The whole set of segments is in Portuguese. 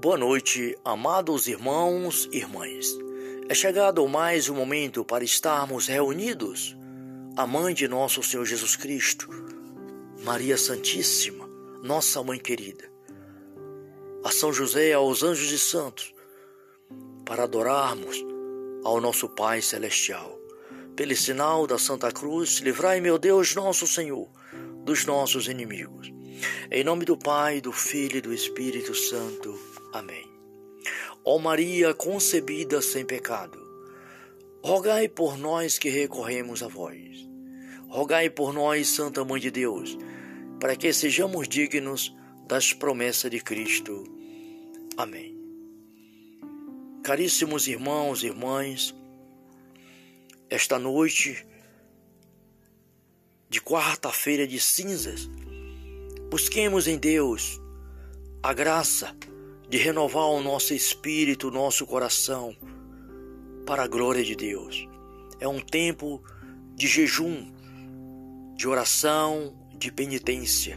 Boa noite, amados irmãos e irmãs. É chegado mais um momento para estarmos reunidos. A mãe de nosso Senhor Jesus Cristo, Maria Santíssima, nossa mãe querida. A São José, aos anjos e santos, para adorarmos ao nosso Pai Celestial. Pelo sinal da Santa Cruz, livrai, meu Deus, nosso Senhor, dos nossos inimigos. Em nome do Pai, do Filho e do Espírito Santo. Amém. Ó Maria concebida sem pecado, rogai por nós que recorremos a vós. Rogai por nós, Santa Mãe de Deus, para que sejamos dignos das promessas de Cristo. Amém. Caríssimos irmãos e irmãs, esta noite de quarta-feira de cinzas, busquemos em Deus a graça de renovar o nosso espírito, o nosso coração, para a glória de Deus. É um tempo de jejum, de oração, de penitência.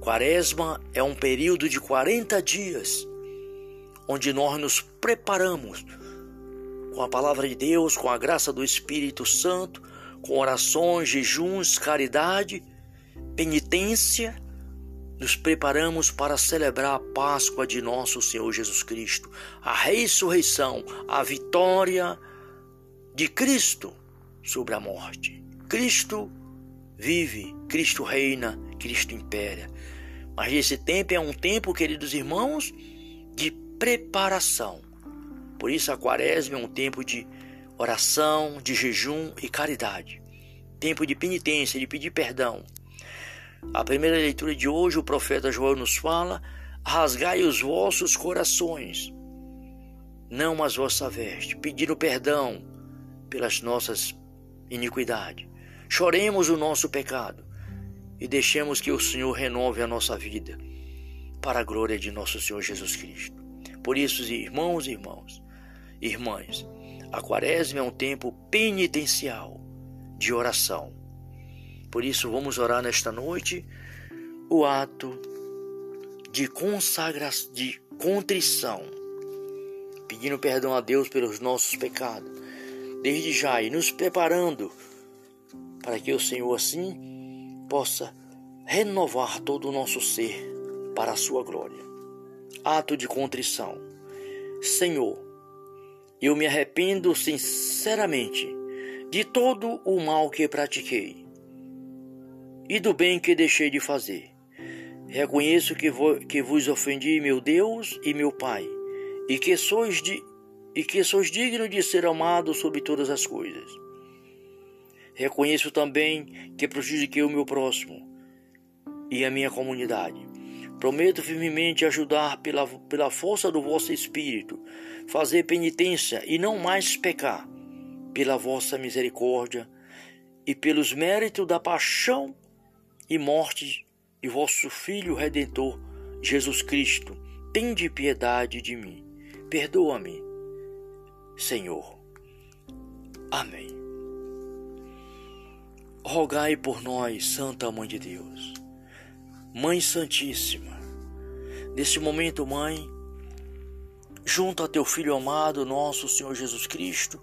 Quaresma é um período de 40 dias, onde nós nos preparamos com a palavra de Deus, com a graça do Espírito Santo, com orações, jejuns, caridade, penitência nos preparamos para celebrar a Páscoa de nosso Senhor Jesus Cristo, a ressurreição, a vitória de Cristo sobre a morte. Cristo vive, Cristo reina, Cristo impera. Mas esse tempo é um tempo, queridos irmãos, de preparação. Por isso a quaresma é um tempo de oração, de jejum e caridade. Tempo de penitência, de pedir perdão, a primeira leitura de hoje, o profeta João nos fala: rasgai os vossos corações, não as vossa veste, pedindo perdão pelas nossas iniquidades. Choremos o nosso pecado e deixemos que o Senhor renove a nossa vida para a glória de nosso Senhor Jesus Cristo. Por isso, irmãos e irmãos, irmãs, a quaresma é um tempo penitencial de oração por isso, vamos orar nesta noite o ato de consagração, de contrição, pedindo perdão a Deus pelos nossos pecados, desde já e nos preparando para que o Senhor assim possa renovar todo o nosso ser para a sua glória. Ato de contrição. Senhor, eu me arrependo sinceramente de todo o mal que pratiquei e do bem que deixei de fazer. Reconheço que, vo, que vos ofendi, meu Deus e meu Pai, e que sois de, e que sois digno de ser amado sobre todas as coisas. Reconheço também que prejudiquei o meu próximo e a minha comunidade. Prometo firmemente ajudar pela, pela força do vosso Espírito, fazer penitência e não mais pecar, pela vossa misericórdia e pelos méritos da paixão e morte de vosso Filho Redentor, Jesus Cristo, tende piedade de mim. Perdoa-me, Senhor. Amém. Rogai por nós, Santa Mãe de Deus. Mãe Santíssima, nesse momento, Mãe, junto a teu Filho amado, nosso Senhor Jesus Cristo,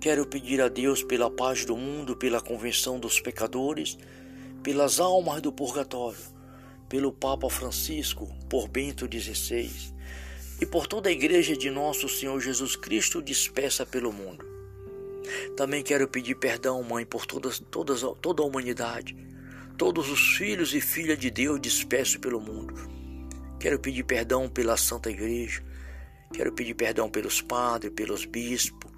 quero pedir a Deus pela paz do mundo, pela convenção dos pecadores, pelas almas do purgatório, pelo Papa Francisco, por Bento XVI e por toda a Igreja de nosso Senhor Jesus Cristo dispersa pelo mundo. Também quero pedir perdão, Mãe, por todas, todas, toda a humanidade, todos os filhos e filhas de Deus dispersos pelo mundo. Quero pedir perdão pela Santa Igreja, quero pedir perdão pelos padres, pelos bispos.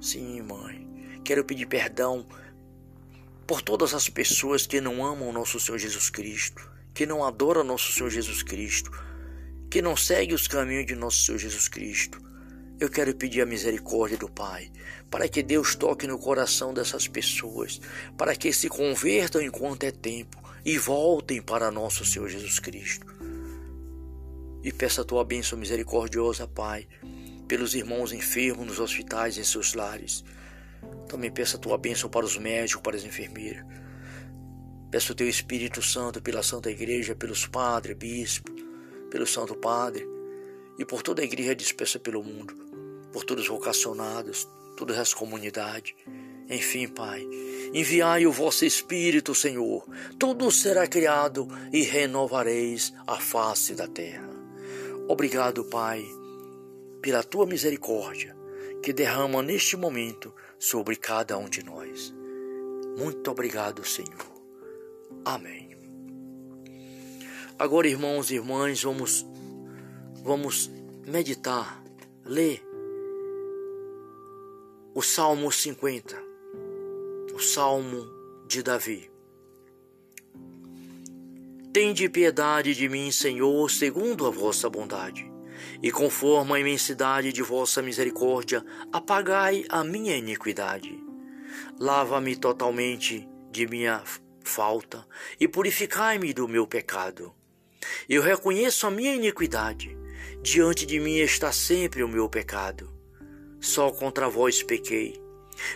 Sim, Mãe, quero pedir perdão por todas as pessoas que não amam nosso Senhor Jesus Cristo, que não adoram nosso Senhor Jesus Cristo, que não seguem os caminhos de nosso Senhor Jesus Cristo. Eu quero pedir a misericórdia do Pai, para que Deus toque no coração dessas pessoas, para que se convertam enquanto é tempo e voltem para nosso Senhor Jesus Cristo. E peça a tua bênção misericordiosa, Pai, pelos irmãos enfermos nos hospitais e em seus lares também peço a tua bênção para os médicos, para as enfermeiras. Peço o teu Espírito Santo pela Santa Igreja, pelos padres, bispos, pelo Santo Padre e por toda a igreja dispersa pelo mundo, por todos os vocacionados, todas as comunidades. Enfim, Pai, enviai o vosso Espírito, Senhor, tudo será criado e renovareis a face da terra. Obrigado, Pai, pela tua misericórdia que derrama neste momento sobre cada um de nós. Muito obrigado, Senhor. Amém. Agora, irmãos e irmãs, vamos vamos meditar, ler o Salmo 50, o Salmo de Davi. Tende piedade de mim, Senhor, segundo a vossa bondade, e conforme a imensidade de vossa misericórdia, apagai a minha iniquidade. Lava-me totalmente de minha falta e purificai-me do meu pecado. Eu reconheço a minha iniquidade. Diante de mim está sempre o meu pecado. Só contra vós pequei.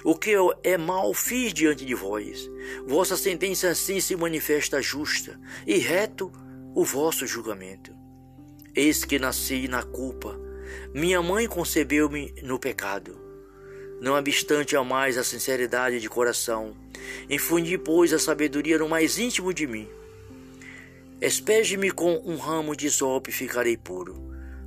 O que eu é mal fiz diante de vós. Vossa sentença assim se manifesta justa, e reto o vosso julgamento. Eis que nasci na culpa. Minha mãe concebeu-me no pecado. Não obstante a mais a sinceridade de coração, infundi, pois, a sabedoria no mais íntimo de mim. Espeje-me com um ramo de sope e ficarei puro.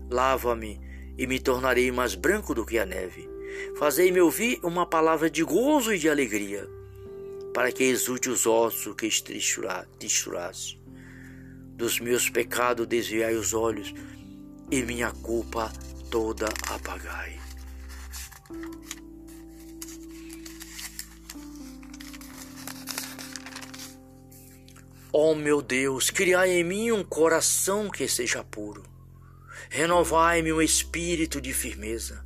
Lava-me e me tornarei mais branco do que a neve. Fazei-me ouvir uma palavra de gozo e de alegria, para que exulte os ossos que triturasse. Dos meus pecados desviai os olhos, e minha culpa toda apagai. Ó oh, meu Deus, criai em mim um coração que seja puro. Renovai-me um espírito de firmeza.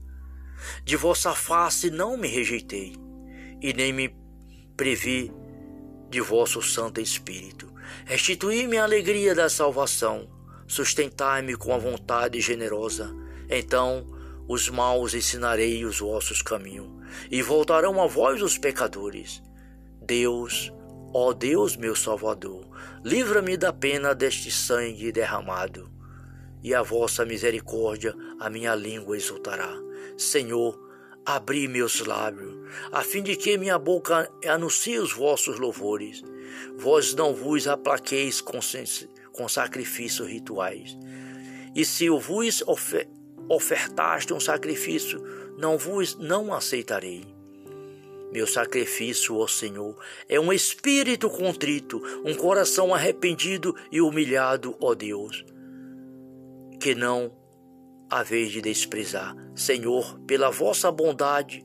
De vossa face não me rejeitei, e nem me previ de vosso Santo Espírito. Restituí-me a alegria da salvação, sustentai-me com a vontade generosa. Então os maus ensinarei os vossos caminhos, e voltarão a vós os pecadores. Deus, Ó Deus, meu Salvador, livra-me da pena deste sangue derramado, e a vossa misericórdia a minha língua exultará. Senhor, abri meus lábios, a fim de que minha boca anuncie os vossos louvores. Vós não vos aplaqueis com, com sacrifícios rituais. E se vos ofer ofertaste um sacrifício, não vos não aceitarei. Meu sacrifício, ó Senhor, é um espírito contrito, um coração arrependido e humilhado, ó Deus, que não haveis de desprezar. Senhor, pela vossa bondade,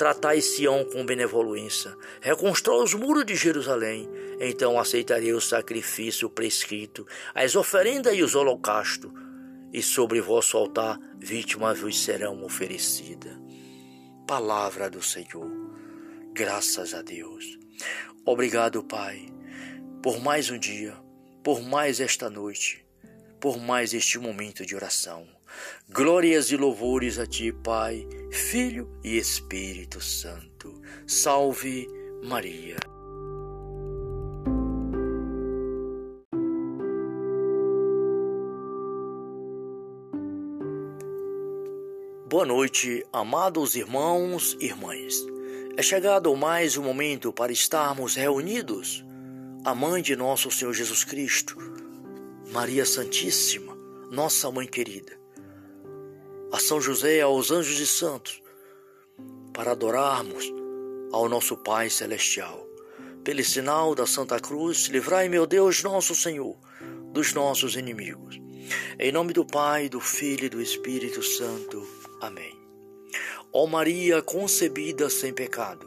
tratai Sião com benevolência, reconstrói os muros de Jerusalém, então aceitarei o sacrifício prescrito, as oferendas e os holocaustos, e sobre vosso altar vítimas vos serão oferecidas. Palavra do Senhor. Graças a Deus. Obrigado, Pai, por mais um dia, por mais esta noite, por mais este momento de oração. Glórias e louvores a Ti, Pai, Filho e Espírito Santo. Salve Maria. Boa noite, amados irmãos e irmãs. É chegado mais um momento para estarmos reunidos, a mãe de nosso Senhor Jesus Cristo, Maria Santíssima, nossa mãe querida, a São José, aos anjos e santos, para adorarmos ao nosso Pai Celestial. Pelo sinal da Santa Cruz, livrai, meu Deus, nosso Senhor, dos nossos inimigos. Em nome do Pai, do Filho e do Espírito Santo. Amém. Ó Maria concebida sem pecado,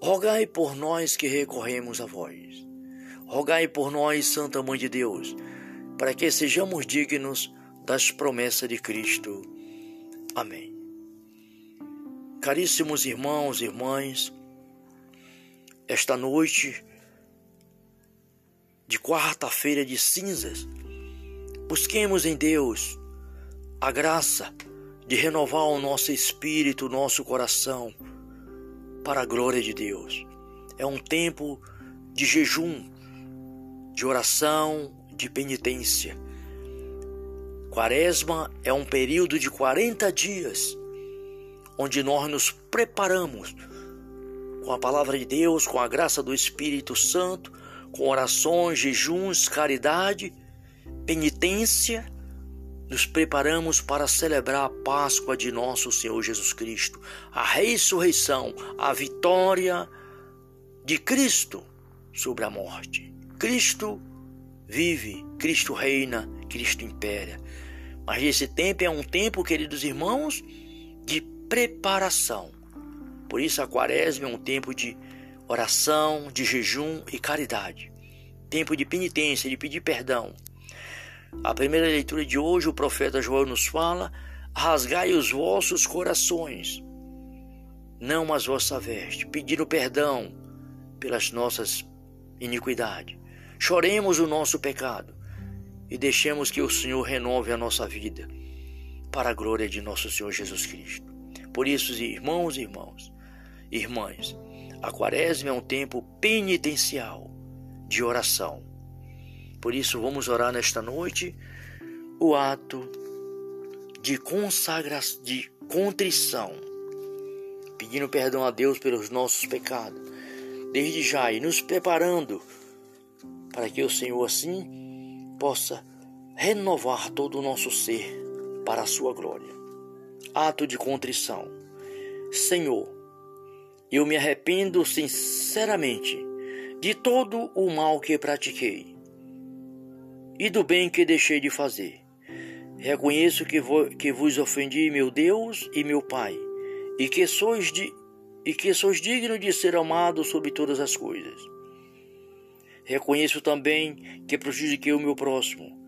rogai por nós que recorremos a vós. Rogai por nós, Santa Mãe de Deus, para que sejamos dignos das promessas de Cristo. Amém. Caríssimos irmãos e irmãs, esta noite de quarta-feira de cinzas, busquemos em Deus a graça de renovar o nosso espírito, o nosso coração, para a glória de Deus. É um tempo de jejum, de oração, de penitência. Quaresma é um período de 40 dias onde nós nos preparamos com a palavra de Deus, com a graça do Espírito Santo, com orações, jejuns, caridade, penitência, nos preparamos para celebrar a Páscoa de nosso Senhor Jesus Cristo, a ressurreição, a vitória de Cristo sobre a morte. Cristo vive, Cristo reina, Cristo impera. Mas esse tempo é um tempo, queridos irmãos, de preparação. Por isso a quaresma é um tempo de oração, de jejum e caridade. Tempo de penitência, de pedir perdão. A primeira leitura de hoje, o profeta João nos fala: rasgai os vossos corações, não as vossa veste, pedindo perdão pelas nossas iniquidades. Choremos o nosso pecado e deixemos que o Senhor renove a nossa vida para a glória de nosso Senhor Jesus Cristo. Por isso, irmãos e irmãos, irmãs, a quaresma é um tempo penitencial de oração. Por isso, vamos orar nesta noite o ato de consagração, de contrição, pedindo perdão a Deus pelos nossos pecados, desde já e nos preparando para que o Senhor assim possa renovar todo o nosso ser para a sua glória. Ato de contrição. Senhor, eu me arrependo sinceramente de todo o mal que pratiquei e do bem que deixei de fazer. Reconheço que, que vos ofendi, meu Deus e meu Pai, e que sois de e que sois digno de ser amado sobre todas as coisas. Reconheço também que prejudiquei o meu próximo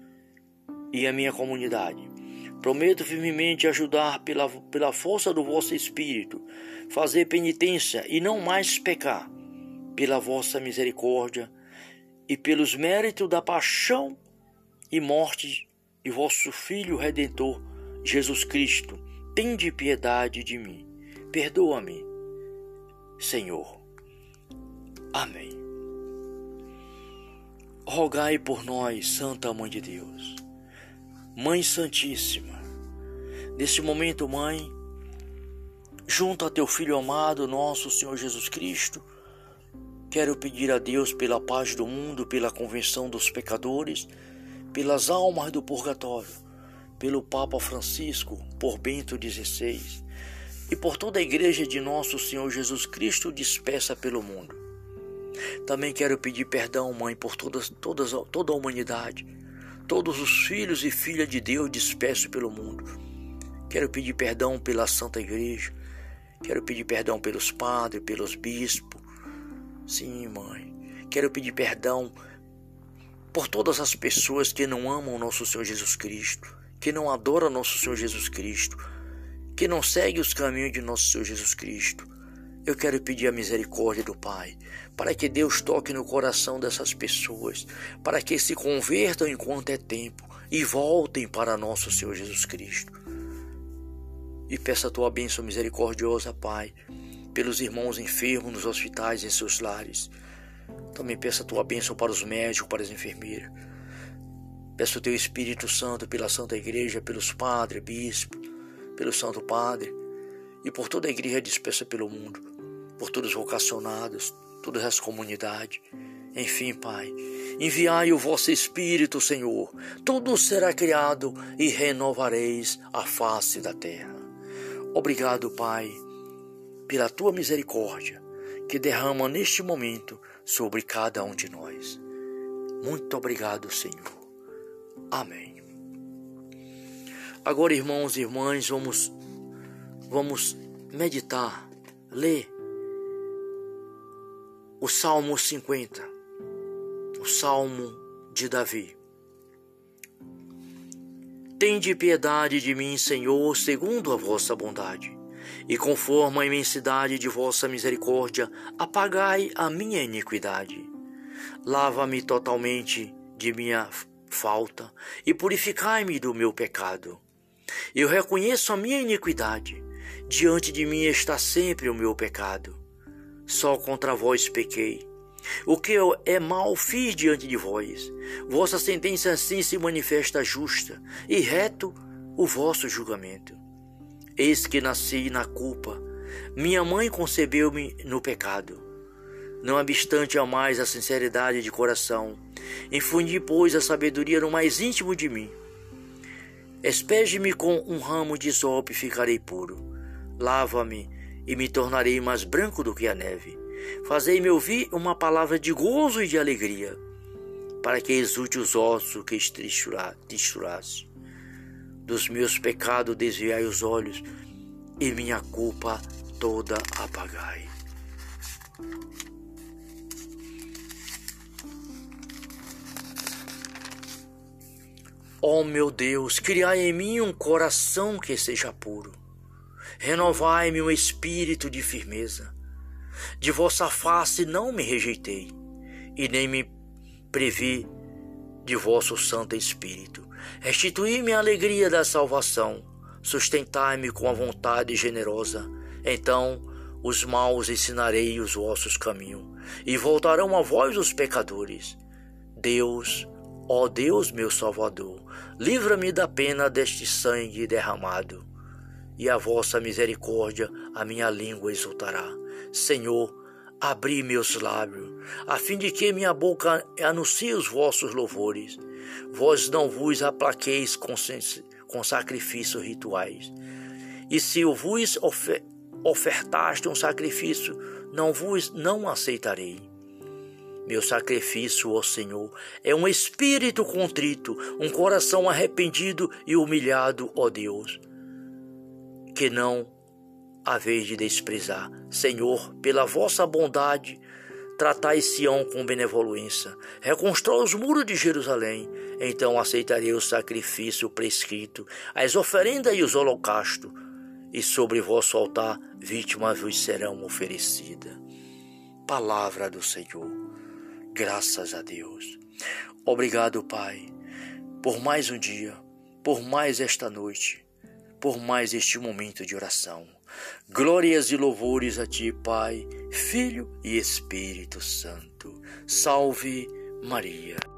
e a minha comunidade. Prometo firmemente ajudar pela, pela força do vosso Espírito, fazer penitência e não mais pecar, pela vossa misericórdia e pelos méritos da paixão e morte de vosso Filho Redentor, Jesus Cristo. Tende piedade de mim. Perdoa-me, Senhor. Amém. Rogai por nós, Santa Mãe de Deus. Mãe Santíssima, neste momento, Mãe, junto a teu Filho amado, nosso Senhor Jesus Cristo, quero pedir a Deus pela paz do mundo, pela convenção dos pecadores, pelas almas do purgatório, pelo Papa Francisco, por Bento XVI e por toda a Igreja de nosso Senhor Jesus Cristo dispersa pelo mundo. Também quero pedir perdão, Mãe, por todas, todas, toda a humanidade todos os filhos e filhas de Deus dispersos pelo mundo. Quero pedir perdão pela Santa Igreja. Quero pedir perdão pelos padres, pelos bispos. Sim, mãe. Quero pedir perdão por todas as pessoas que não amam nosso Senhor Jesus Cristo, que não adoram nosso Senhor Jesus Cristo, que não seguem os caminhos de nosso Senhor Jesus Cristo. Eu quero pedir a misericórdia do Pai, para que Deus toque no coração dessas pessoas, para que se convertam enquanto é tempo e voltem para nosso Senhor Jesus Cristo. E peça a tua bênção misericordiosa, Pai, pelos irmãos enfermos nos hospitais e em seus lares. Também peça a tua bênção para os médicos, para as enfermeiras. Peço o teu Espírito Santo pela Santa Igreja, pelos padres, bispos, pelo Santo Padre e por toda a igreja dispersa pelo mundo por todos os vocacionados, todas as comunidades. Enfim, Pai, enviai o vosso Espírito, Senhor, tudo será criado e renovareis a face da terra. Obrigado, Pai, pela tua misericórdia que derrama neste momento sobre cada um de nós. Muito obrigado, Senhor. Amém. Agora, irmãos e irmãs, vamos vamos meditar, ler o Salmo 50, o Salmo de Davi. Tende piedade de mim, Senhor, segundo a vossa bondade, e conforme a imensidade de vossa misericórdia, apagai a minha iniquidade. Lava-me totalmente de minha falta e purificai-me do meu pecado. Eu reconheço a minha iniquidade, diante de mim está sempre o meu pecado. Só contra vós pequei, O que é mal fiz diante de vós. Vossa sentença assim se manifesta justa, e reto o vosso julgamento. Eis que nasci na culpa, minha mãe concebeu-me no pecado. Não obstante a mais a sinceridade de coração, infundi, pois, a sabedoria no mais íntimo de mim. Espeje-me com um ramo de isope e ficarei puro. Lava-me e me tornarei mais branco do que a neve. Fazei-me ouvir uma palavra de gozo e de alegria, para que exulte os ossos que trituraste. Dos meus pecados desviai os olhos, e minha culpa toda apagai. Ó oh, meu Deus, criai em mim um coração que seja puro. Renovai-me um espírito de firmeza de vossa face não me rejeitei, e nem me previ de vosso Santo Espírito. Restituí-me a alegria da salvação, sustentai-me com a vontade generosa. Então os maus ensinarei os vossos caminhos, e voltarão a vós os pecadores. Deus, ó Deus meu Salvador, livra-me da pena deste sangue derramado, e a vossa misericórdia a minha língua exultará. Senhor, abri meus lábios, a fim de que minha boca anuncie os vossos louvores. Vós não vos aplaqueis com, com sacrifícios rituais. E se eu vos ofer ofertaste um sacrifício, não vos não aceitarei. Meu sacrifício, ó Senhor, é um espírito contrito, um coração arrependido e humilhado, ó Deus, que não a de desprezar. Senhor, pela vossa bondade, tratai Sião com benevolência, reconstrói os muros de Jerusalém, então aceitarei o sacrifício prescrito, as oferendas e os holocaustos, e sobre vosso altar vítimas vos serão oferecidas. Palavra do Senhor, graças a Deus. Obrigado, Pai, por mais um dia, por mais esta noite, por mais este momento de oração. Glórias e louvores a Ti, Pai, Filho e Espírito Santo. Salve Maria.